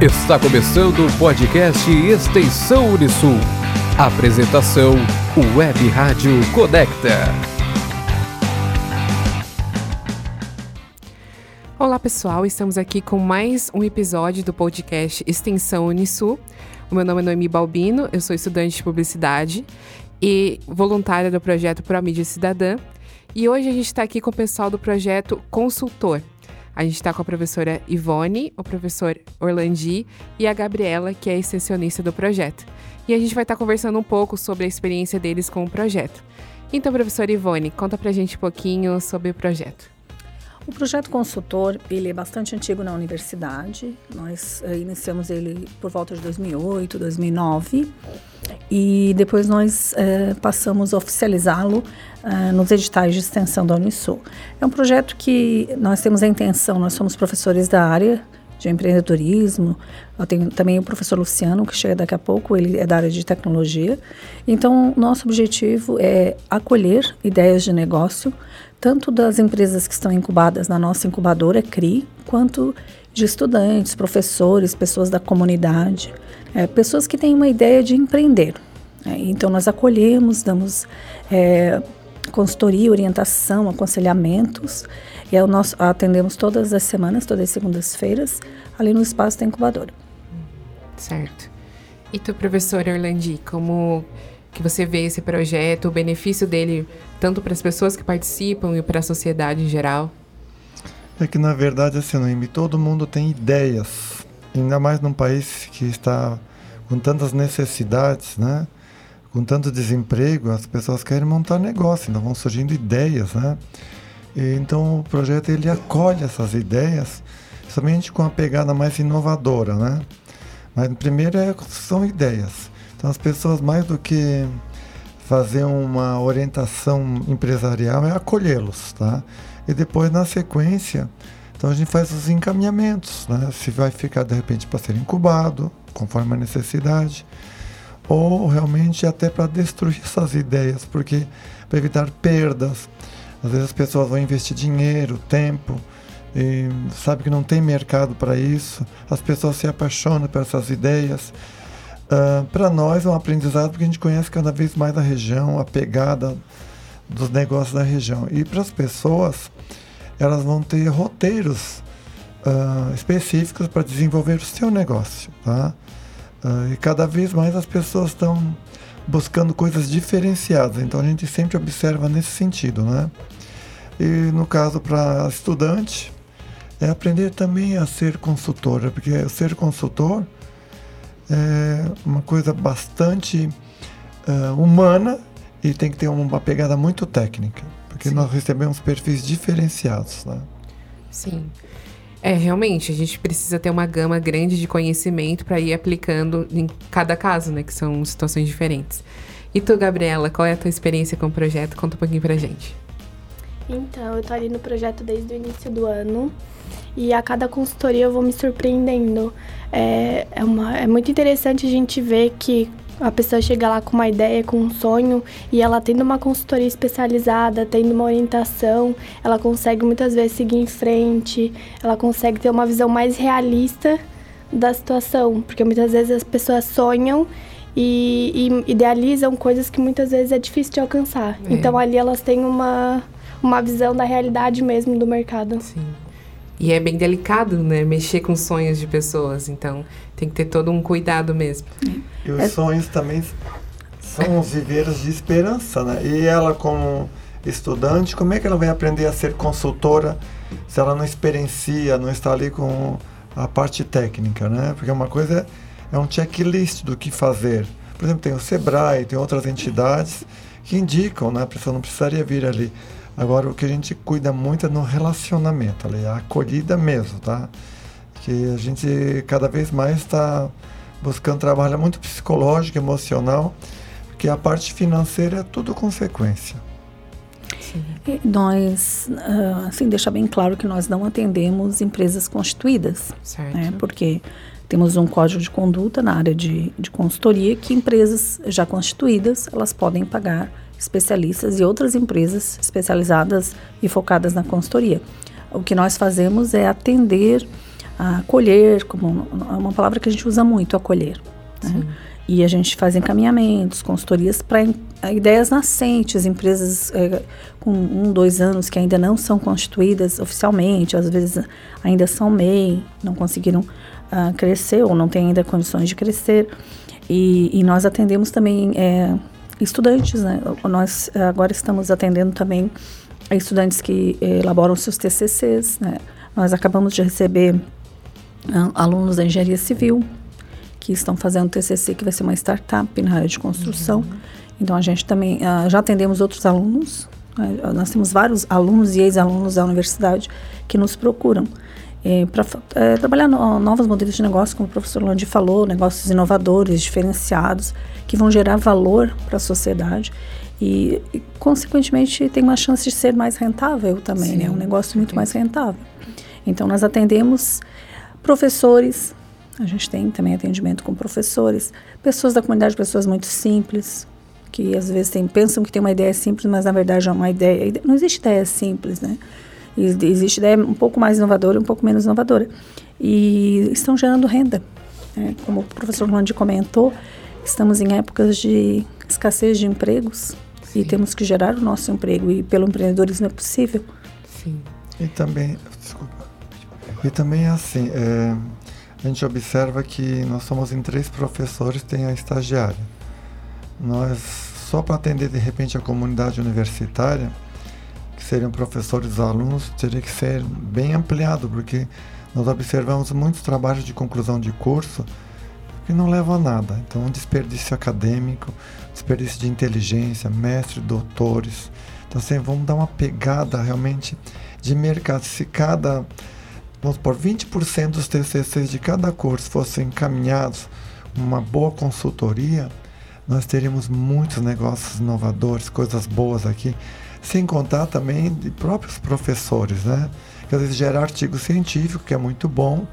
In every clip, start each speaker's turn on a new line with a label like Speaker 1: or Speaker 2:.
Speaker 1: Está começando o podcast Extensão Unisul. Apresentação Web Rádio Conecta.
Speaker 2: Olá pessoal, estamos aqui com mais um episódio do podcast Extensão Unisul. O meu nome é Noemi Balbino, eu sou estudante de publicidade e voluntária do projeto Pro Mídia Cidadã. E hoje a gente está aqui com o pessoal do projeto Consultor. A gente está com a professora Ivone, o professor Orlandi e a Gabriela, que é extensionista do projeto. E a gente vai estar tá conversando um pouco sobre a experiência deles com o projeto. Então, professora Ivone, conta pra gente um pouquinho sobre o projeto.
Speaker 3: O projeto consultor ele é bastante antigo na universidade. Nós uh, iniciamos ele por volta de 2008, 2009 e depois nós uh, passamos a oficializá-lo uh, nos editais de extensão da Unisul. É um projeto que nós temos a intenção. Nós somos professores da área de empreendedorismo. Eu tenho também o professor Luciano, que chega daqui a pouco, ele é da área de tecnologia. Então, nosso objetivo é acolher ideias de negócio tanto das empresas que estão incubadas na nossa incubadora CRI, quanto de estudantes, professores, pessoas da comunidade, é, pessoas que têm uma ideia de empreender. É, então, nós acolhemos, damos é, consultoria, orientação, aconselhamentos, e é nosso, atendemos todas as semanas, todas as segundas-feiras, ali no espaço da incubadora.
Speaker 2: Certo. E tu, professor Orlandi, como que você vê esse projeto, o benefício dele tanto para as pessoas que participam e para a sociedade em geral?
Speaker 4: É que na verdade, assim, Noemi, todo mundo tem ideias, ainda mais num país que está com tantas necessidades, né? Com tanto desemprego, as pessoas querem montar negócio, então vão surgindo ideias, né? E, então o projeto ele acolhe essas ideias, somente com a pegada mais inovadora, né? Mas primeiro é, são ideias. Então as pessoas mais do que fazer uma orientação empresarial é acolhê-los, tá? E depois, na sequência, então a gente faz os encaminhamentos, né? Se vai ficar, de repente, para ser incubado, conforme a necessidade, ou realmente até para destruir essas ideias, porque para evitar perdas, às vezes as pessoas vão investir dinheiro, tempo, e sabe que não tem mercado para isso, as pessoas se apaixonam por essas ideias, Uh, ah, para nós é um aprendizado porque a gente conhece cada vez mais a região, a pegada dos negócios da região. E para as pessoas, elas vão ter roteiros uh, específicos para desenvolver o seu negócio. Tá? Uh, e cada vez mais as pessoas estão buscando coisas diferenciadas. Então a gente sempre observa nesse sentido. Né? E no caso para estudante, é aprender também a ser consultor, porque ser consultor é uma coisa bastante uh, humana e tem que ter uma pegada muito técnica, porque Sim. nós recebemos perfis diferenciados. Né?
Speaker 2: Sim. É, realmente, a gente precisa ter uma gama grande de conhecimento para ir aplicando em cada caso, né? Que são situações diferentes. E tu, Gabriela, qual é a tua experiência com o projeto? Conta um pouquinho pra gente.
Speaker 5: Então, eu tô ali no projeto desde o início do ano e a cada consultoria eu vou me surpreendendo. É, é, uma, é muito interessante a gente ver que a pessoa chega lá com uma ideia, com um sonho, e ela tendo uma consultoria especializada, tendo uma orientação, ela consegue muitas vezes seguir em frente, ela consegue ter uma visão mais realista da situação, porque muitas vezes as pessoas sonham e, e idealizam coisas que muitas vezes é difícil de alcançar. É. Então ali elas têm uma, uma visão da realidade mesmo do mercado.
Speaker 2: Sim. E é bem delicado, né? Mexer com sonhos de pessoas. Então, tem que ter todo um cuidado mesmo.
Speaker 4: E os é. sonhos também são os viveiros de esperança, né? E ela, como estudante, como é que ela vai aprender a ser consultora se ela não experiencia, não está ali com a parte técnica, né? Porque uma coisa é, é um checklist do que fazer. Por exemplo, tem o Sebrae, tem outras entidades que indicam, né? A pessoa não precisaria vir ali. Agora, o que a gente cuida muito é no relacionamento, ali, a acolhida mesmo, tá? Que a gente cada vez mais está buscando trabalhar muito psicológico, emocional, porque a parte financeira é tudo consequência.
Speaker 3: Nós, ah, assim, deixa bem claro que nós não atendemos empresas constituídas, certo. Né? Porque temos um código de conduta na área de, de consultoria que empresas já constituídas, elas podem pagar especialistas e outras empresas especializadas e focadas na consultoria. O que nós fazemos é atender acolher, como é uma palavra que a gente usa muito, acolher. Né? E a gente faz encaminhamentos, consultorias para ideias nascentes, empresas é, com um, dois anos que ainda não são constituídas oficialmente, às vezes ainda são MEI, não conseguiram uh, crescer ou não têm ainda condições de crescer. E, e nós atendemos também é, estudantes, né? Nós agora estamos atendendo também estudantes que eh, elaboram seus TCCs, né? Nós acabamos de receber uh, alunos da engenharia civil que estão fazendo TCC, que vai ser uma startup na área de construção. Uhum. Então a gente também uh, já atendemos outros alunos. Uh, nós temos vários alunos e ex-alunos da universidade que nos procuram é, para é, trabalhar no, novos modelos de negócio, como o professor Landi falou, negócios inovadores, diferenciados, que vão gerar valor para a sociedade e, e, consequentemente, tem uma chance de ser mais rentável também, né? Sim, né? Um negócio muito mais rentável. Então, nós atendemos professores, a gente tem também atendimento com professores, pessoas da comunidade, pessoas muito simples, que às vezes tem, pensam que tem uma ideia simples, mas na verdade é uma ideia. Não existe ideia simples, né? Existe ideia um pouco mais inovadora e um pouco menos inovadora. E estão gerando renda. Né? Como o professor Landi comentou, estamos em épocas de escassez de empregos Sim. e temos que gerar o nosso emprego. E pelo empreendedorismo é possível.
Speaker 4: Sim. E também, desculpa. E também é assim, é, a gente observa que nós somos em três professores, tem a estagiária. Nós, só para atender de repente a comunidade universitária, seriam professores ou alunos teria que ser bem ampliado, porque nós observamos muitos trabalhos de conclusão de curso que não levam a nada. Então, um desperdício acadêmico, desperdício de inteligência, mestres, doutores. Então, assim, vamos dar uma pegada realmente de mercado. Se cada, vamos por 20% dos TCCs de cada curso fossem encaminhados uma boa consultoria, nós teríamos muitos negócios inovadores, coisas boas aqui sem contar também de próprios professores, né? Que às vezes gera artigo científico, que é muito bom,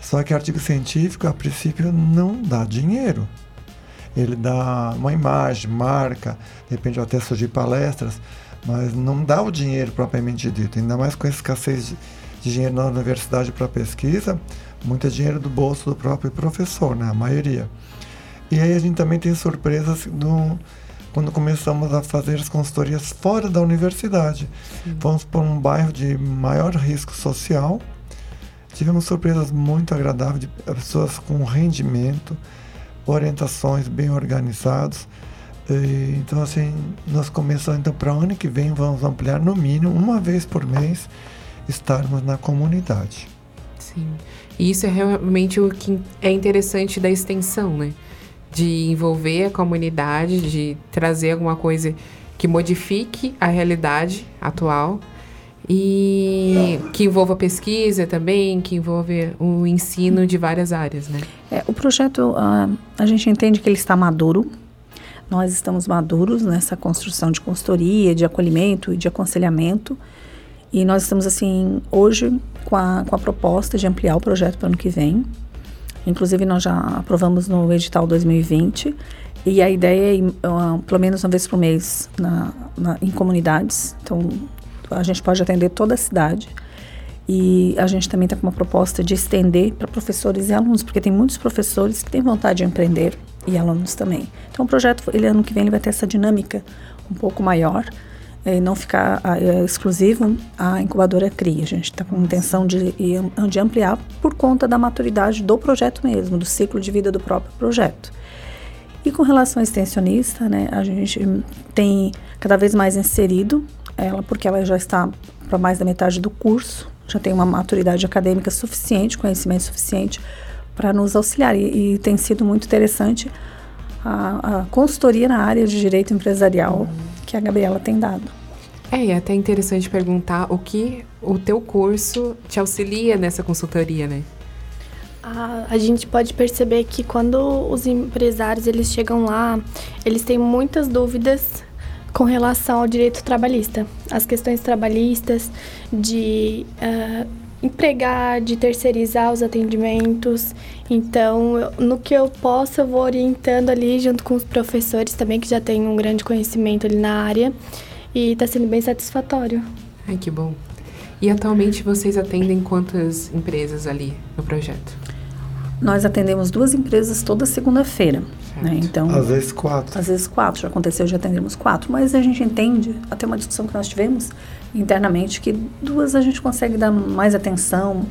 Speaker 4: só que artigo científico, a princípio, não dá dinheiro. Ele dá uma imagem, marca, de repente até surgir palestras, mas não dá o dinheiro propriamente dito. Ainda mais com a escassez de, de dinheiro na universidade para pesquisa, muito é dinheiro do bolso do próprio professor, né? A maioria. E aí a gente também tem surpresas do quando começamos a fazer as consultorias fora da universidade. Sim. Fomos para um bairro de maior risco social. Tivemos surpresas muito agradáveis de pessoas com rendimento, orientações bem organizadas. Então, assim, nós começamos, então, para o ano que vem, vamos ampliar no mínimo, uma vez por mês, estarmos na comunidade.
Speaker 2: Sim. E isso é realmente o que é interessante da extensão, né? De envolver a comunidade, de trazer alguma coisa que modifique a realidade atual e que envolva pesquisa também, que envolva o ensino de várias áreas, né?
Speaker 3: É, o projeto, uh, a gente entende que ele está maduro. Nós estamos maduros nessa construção de consultoria, de acolhimento e de aconselhamento. E nós estamos, assim, hoje com a, com a proposta de ampliar o projeto para o ano que vem. Inclusive, nós já aprovamos no edital 2020 e a ideia é, uh, pelo menos uma vez por mês, na, na, em comunidades. Então, a gente pode atender toda a cidade. E a gente também está com uma proposta de estender para professores e alunos, porque tem muitos professores que têm vontade de empreender e alunos também. Então, o projeto, ele, ano que vem, ele vai ter essa dinâmica um pouco maior é, não ficar é, exclusivo à incubadora CRI. A gente está com intenção de, de ampliar por conta da maturidade do projeto mesmo, do ciclo de vida do próprio projeto. E com relação à extensionista, né, a gente tem cada vez mais inserido ela, porque ela já está para mais da metade do curso, já tem uma maturidade acadêmica suficiente, conhecimento suficiente para nos auxiliar. E, e, tem sido muito interessante a, a consultoria na área de direito empresarial. Uhum que a Gabriela tem dado.
Speaker 2: É, e é até interessante perguntar o que o teu curso te auxilia nessa consultoria, né?
Speaker 5: A, a gente pode perceber que quando os empresários eles chegam lá, eles têm muitas dúvidas com relação ao direito trabalhista, as questões trabalhistas, de uh, empregar, de terceirizar os atendimentos. Então, no que eu posso, eu vou orientando ali junto com os professores também, que já têm um grande conhecimento ali na área. E está sendo bem satisfatório.
Speaker 2: Ai, que bom. E atualmente vocês atendem quantas empresas ali no projeto?
Speaker 3: Nós atendemos duas empresas toda segunda-feira. Né? Então,
Speaker 4: às vezes quatro.
Speaker 3: Às vezes quatro. Já aconteceu de atendermos quatro. Mas a gente entende, até uma discussão que nós tivemos internamente, que duas a gente consegue dar mais atenção,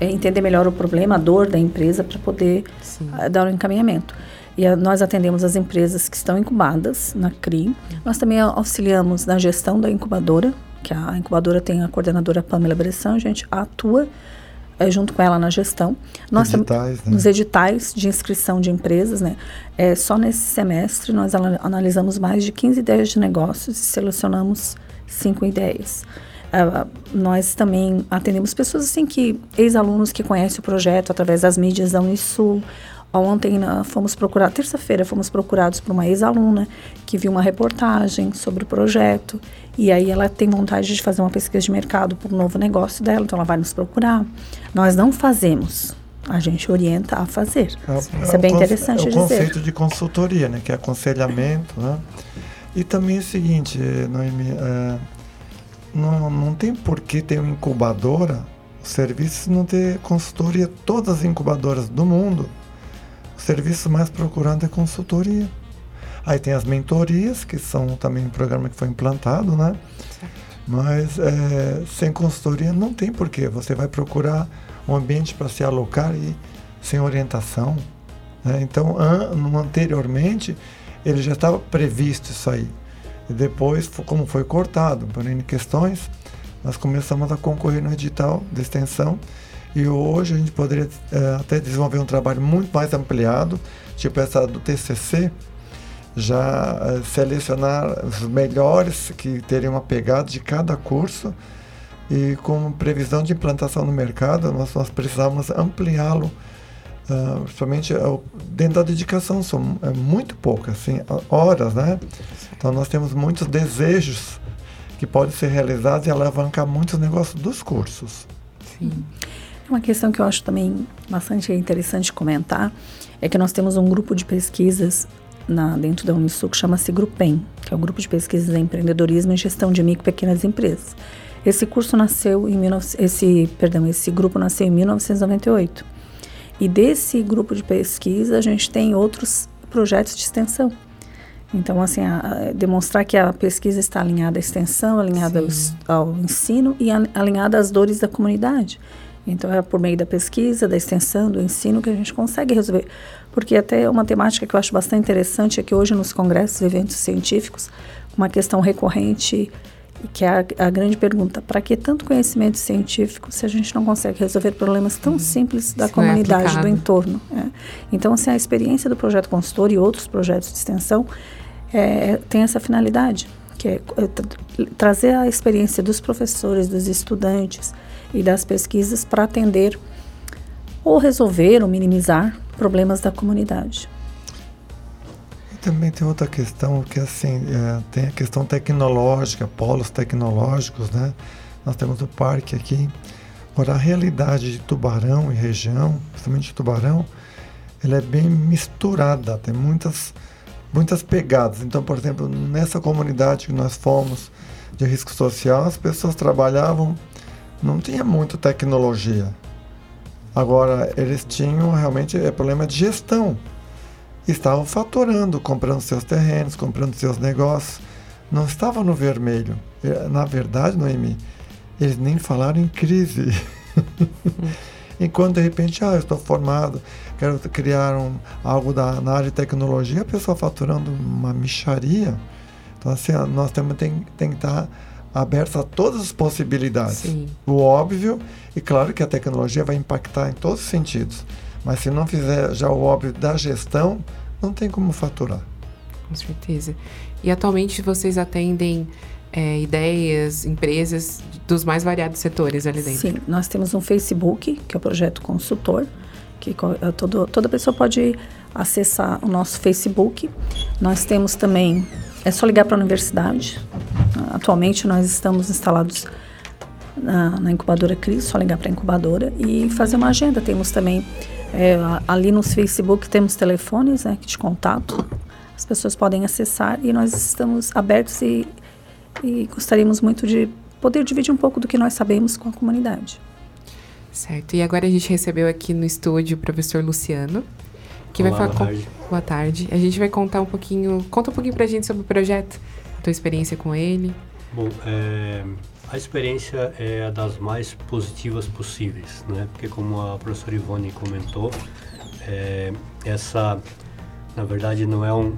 Speaker 3: é, entender melhor o problema, a dor da empresa, para poder uh, dar o um encaminhamento. E a, nós atendemos as empresas que estão incubadas na CRI. Nós também auxiliamos na gestão da incubadora, que a incubadora tem a coordenadora Pamela Bressan, a gente atua é, junto com ela na gestão.
Speaker 4: Nós editais, né?
Speaker 3: Nos editais de inscrição de empresas, né? É, só nesse semestre nós analisamos mais de 15 ideias de negócios e selecionamos cinco ideias. Uh, nós também atendemos pessoas assim que ex-alunos que conhecem o projeto através das mídias da Unisul Ontem uh, fomos procurar, terça-feira fomos procurados por uma ex-aluna que viu uma reportagem sobre o projeto e aí ela tem vontade de fazer uma pesquisa de mercado para o novo negócio dela, então ela vai nos procurar. Nós não fazemos, a gente orienta a fazer. É, Isso é, bem interessante. É o
Speaker 4: conceito de consultoria, né, que é aconselhamento, né? E também é o seguinte, Noemi, é, não, não tem por que ter uma incubadora, serviços não ter consultoria, todas as incubadoras do mundo o serviço mais procurado é consultoria. Aí tem as mentorias, que são também um programa que foi implantado, né? Mas é, sem consultoria não tem porquê. Você vai procurar um ambiente para se alocar e sem orientação. Né? Então, an anteriormente, ele já estava previsto isso aí. E depois, como foi cortado por N questões, nós começamos a concorrer no edital de extensão e hoje a gente poderia é, até desenvolver um trabalho muito mais ampliado, tipo essa do TCC, já é, selecionar os melhores que teriam uma pegada de cada curso e com previsão de implantação no mercado, nós, nós precisamos ampliá-lo, uh, principalmente uh, dentro da dedicação, são é muito poucas, assim, horas, né? Então nós temos muitos desejos que podem ser realizados e alavancar muitos negócios dos cursos.
Speaker 3: Sim. Uma questão que eu acho também bastante interessante comentar é que nós temos um grupo de pesquisas na, dentro da Unisul que chama-se Grupem, que é o grupo de pesquisas em empreendedorismo e gestão de micro e pequenas empresas. Esse curso nasceu em 19, esse, perdão, esse grupo nasceu em 1998. E desse grupo de pesquisa a gente tem outros projetos de extensão. Então, assim, a, a, demonstrar que a pesquisa está alinhada à extensão, alinhada ao, ao, ensino e a, alinhada às dores da comunidade. Então, é por meio da pesquisa, da extensão, do ensino que a gente consegue resolver. Porque até uma temática que eu acho bastante interessante é que hoje nos congressos e eventos científicos, uma questão recorrente, que é a, a grande pergunta, para que tanto conhecimento científico se a gente não consegue resolver problemas tão simples da Isso é comunidade, é do entorno? É. Então, assim, a experiência do projeto consultor e outros projetos de extensão é, tem essa finalidade, que é, é trazer a experiência dos professores, dos estudantes, e das pesquisas para atender ou resolver ou minimizar problemas da comunidade.
Speaker 4: E também tem outra questão que assim é, tem a questão tecnológica, polos tecnológicos, né? Nós temos o parque aqui. Agora a realidade de Tubarão e região, principalmente de Tubarão, ela é bem misturada, tem muitas muitas pegadas. Então, por exemplo, nessa comunidade que nós fomos de risco social, as pessoas trabalhavam não tinha muita tecnologia. Agora, eles tinham realmente é, problema de gestão. Estavam faturando, comprando seus terrenos, comprando seus negócios. Não estavam no vermelho. Na verdade, Noemi, eles nem falaram em crise. Enquanto de repente, ah, eu estou formado, quero criar um, algo da, na área de tecnologia, a pessoa faturando uma micharia. Então, assim, nós temos tem, tem que estar abertos a todas as possibilidades. Sim. O óbvio, e claro que a tecnologia vai impactar em todos os sentidos. Mas se não fizer já o óbvio da gestão, não tem como faturar.
Speaker 2: Com certeza. E atualmente vocês atendem é, ideias, empresas dos mais variados setores ali dentro?
Speaker 3: Sim, nós temos um Facebook, que é o Projeto Consultor, que é todo, toda pessoa pode acessar o nosso Facebook. Nós temos também, é só ligar para a universidade, Atualmente nós estamos instalados na, na incubadora Cris, só ligar para a incubadora e fazer uma agenda. Temos também é, ali no Facebook temos telefones né, de contato. As pessoas podem acessar e nós estamos abertos e, e gostaríamos muito de poder dividir um pouco do que nós sabemos com a comunidade.
Speaker 2: Certo. E agora a gente recebeu aqui no estúdio o professor Luciano, que
Speaker 6: Olá,
Speaker 2: vai falar.
Speaker 6: boa tarde.
Speaker 2: Boa tarde. A gente vai contar um pouquinho. Conta um pouquinho pra gente sobre o projeto, tua experiência com ele.
Speaker 6: Bom, é, a experiência é a das mais positivas possíveis, né? Porque como a professora Ivone comentou, é, essa, na verdade, não é um,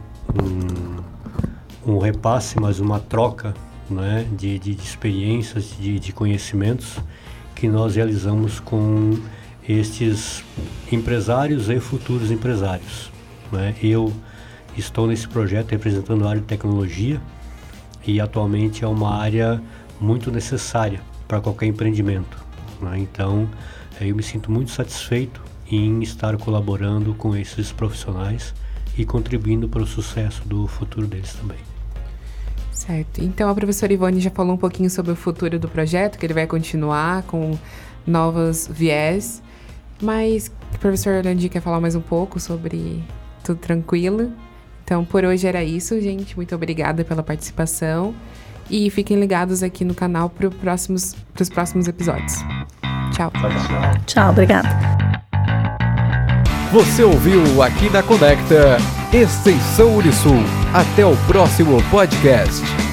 Speaker 6: um, um repasse, mas uma troca né? de, de, de experiências, de, de conhecimentos que nós realizamos com estes empresários e futuros empresários. Né? Eu estou nesse projeto representando a área de tecnologia, e atualmente é uma área muito necessária para qualquer empreendimento. Né? Então, eh, eu me sinto muito satisfeito em estar colaborando com esses profissionais e contribuindo para o sucesso do futuro deles também.
Speaker 2: Certo. Então, a professora Ivone já falou um pouquinho sobre o futuro do projeto, que ele vai continuar com novos viés. Mas o professor Orlandi quer falar mais um pouco sobre tudo tranquilo. Então, por hoje era isso, gente. Muito obrigada pela participação. E fiquem ligados aqui no canal para próximos, os próximos episódios. Tchau.
Speaker 3: Tchau, obrigada.
Speaker 1: Você ouviu aqui na Conecta Extensão Unisul. Até o próximo podcast.